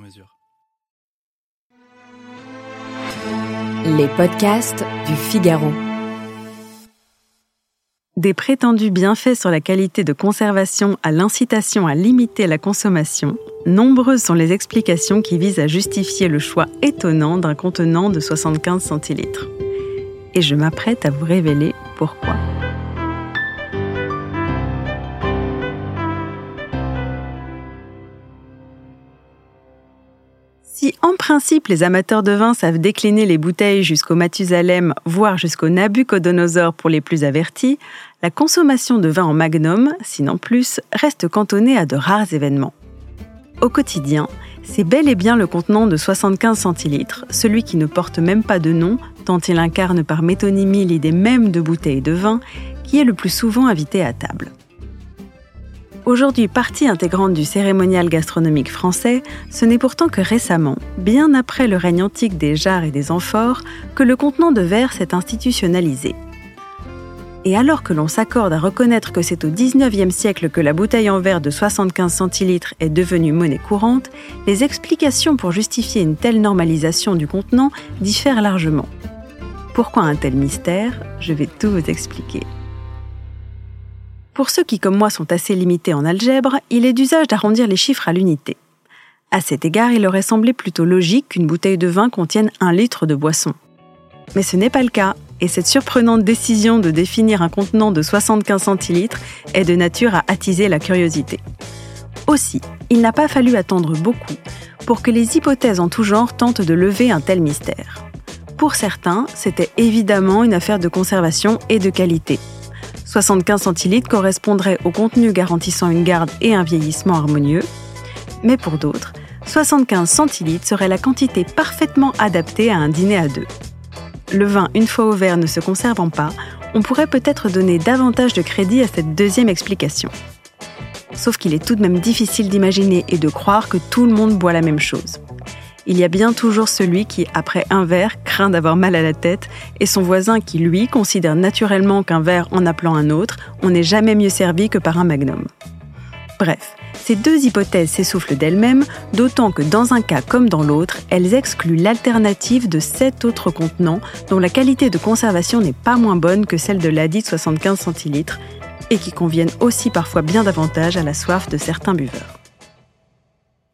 mesure. Les podcasts du Figaro. Des prétendus bienfaits sur la qualité de conservation à l'incitation à limiter la consommation, nombreuses sont les explications qui visent à justifier le choix étonnant d'un contenant de 75 centilitres. Et je m'apprête à vous révéler pourquoi. En principe les amateurs de vin savent décliner les bouteilles jusqu'au Mathusalem, voire jusqu'au Nabucodonosor pour les plus avertis, la consommation de vin en magnum, sinon plus, reste cantonnée à de rares événements. Au quotidien, c'est bel et bien le contenant de 75 centilitres, celui qui ne porte même pas de nom, tant il incarne par métonymie l'idée même de bouteille de vin, qui est le plus souvent invité à table. Aujourd'hui partie intégrante du cérémonial gastronomique français, ce n'est pourtant que récemment, bien après le règne antique des jarres et des amphores, que le contenant de verre s'est institutionnalisé. Et alors que l'on s'accorde à reconnaître que c'est au XIXe siècle que la bouteille en verre de 75 centilitres est devenue monnaie courante, les explications pour justifier une telle normalisation du contenant diffèrent largement. Pourquoi un tel mystère? Je vais tout vous expliquer. Pour ceux qui, comme moi, sont assez limités en algèbre, il est d'usage d'arrondir les chiffres à l'unité. À cet égard, il aurait semblé plutôt logique qu'une bouteille de vin contienne un litre de boisson. Mais ce n'est pas le cas, et cette surprenante décision de définir un contenant de 75 centilitres est de nature à attiser la curiosité. Aussi, il n'a pas fallu attendre beaucoup pour que les hypothèses en tout genre tentent de lever un tel mystère. Pour certains, c'était évidemment une affaire de conservation et de qualité, 75 centilitres correspondrait au contenu garantissant une garde et un vieillissement harmonieux, mais pour d'autres, 75 centilitres serait la quantité parfaitement adaptée à un dîner à deux. Le vin, une fois ouvert, ne se conservant pas, on pourrait peut-être donner davantage de crédit à cette deuxième explication. Sauf qu'il est tout de même difficile d'imaginer et de croire que tout le monde boit la même chose il y a bien toujours celui qui, après un verre, d'avoir mal à la tête, et son voisin qui, lui, considère naturellement qu'un verre en appelant un autre, on n'est jamais mieux servi que par un magnum. Bref, ces deux hypothèses s'essoufflent d'elles-mêmes, d'autant que dans un cas comme dans l'autre, elles excluent l'alternative de sept autres contenants dont la qualité de conservation n'est pas moins bonne que celle de l'adit 75 centilitres et qui conviennent aussi parfois bien davantage à la soif de certains buveurs.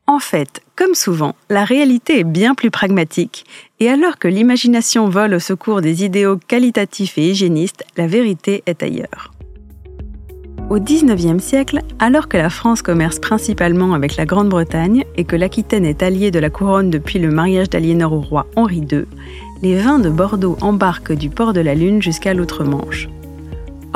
En fait, comme souvent, la réalité est bien plus pragmatique, et alors que l'imagination vole au secours des idéaux qualitatifs et hygiénistes, la vérité est ailleurs. Au XIXe siècle, alors que la France commerce principalement avec la Grande-Bretagne et que l'Aquitaine est alliée de la couronne depuis le mariage d'Aliénor au roi Henri II, les vins de Bordeaux embarquent du port de la Lune jusqu'à l'outre-Manche.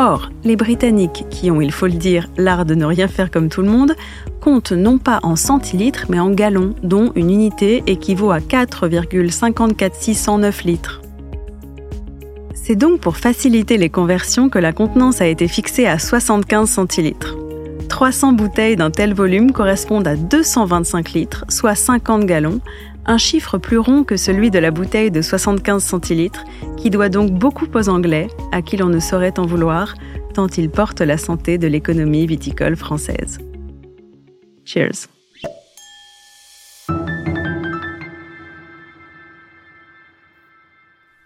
Or, les Britanniques, qui ont, il faut le dire, l'art de ne rien faire comme tout le monde, comptent non pas en centilitres, mais en gallons, dont une unité équivaut à 4,54609 litres. C'est donc pour faciliter les conversions que la contenance a été fixée à 75 centilitres. 300 bouteilles d'un tel volume correspondent à 225 litres, soit 50 gallons, un chiffre plus rond que celui de la bouteille de 75 centilitres, qui doit donc beaucoup aux Anglais, à qui l'on ne saurait en vouloir, tant ils portent la santé de l'économie viticole française. Cheers.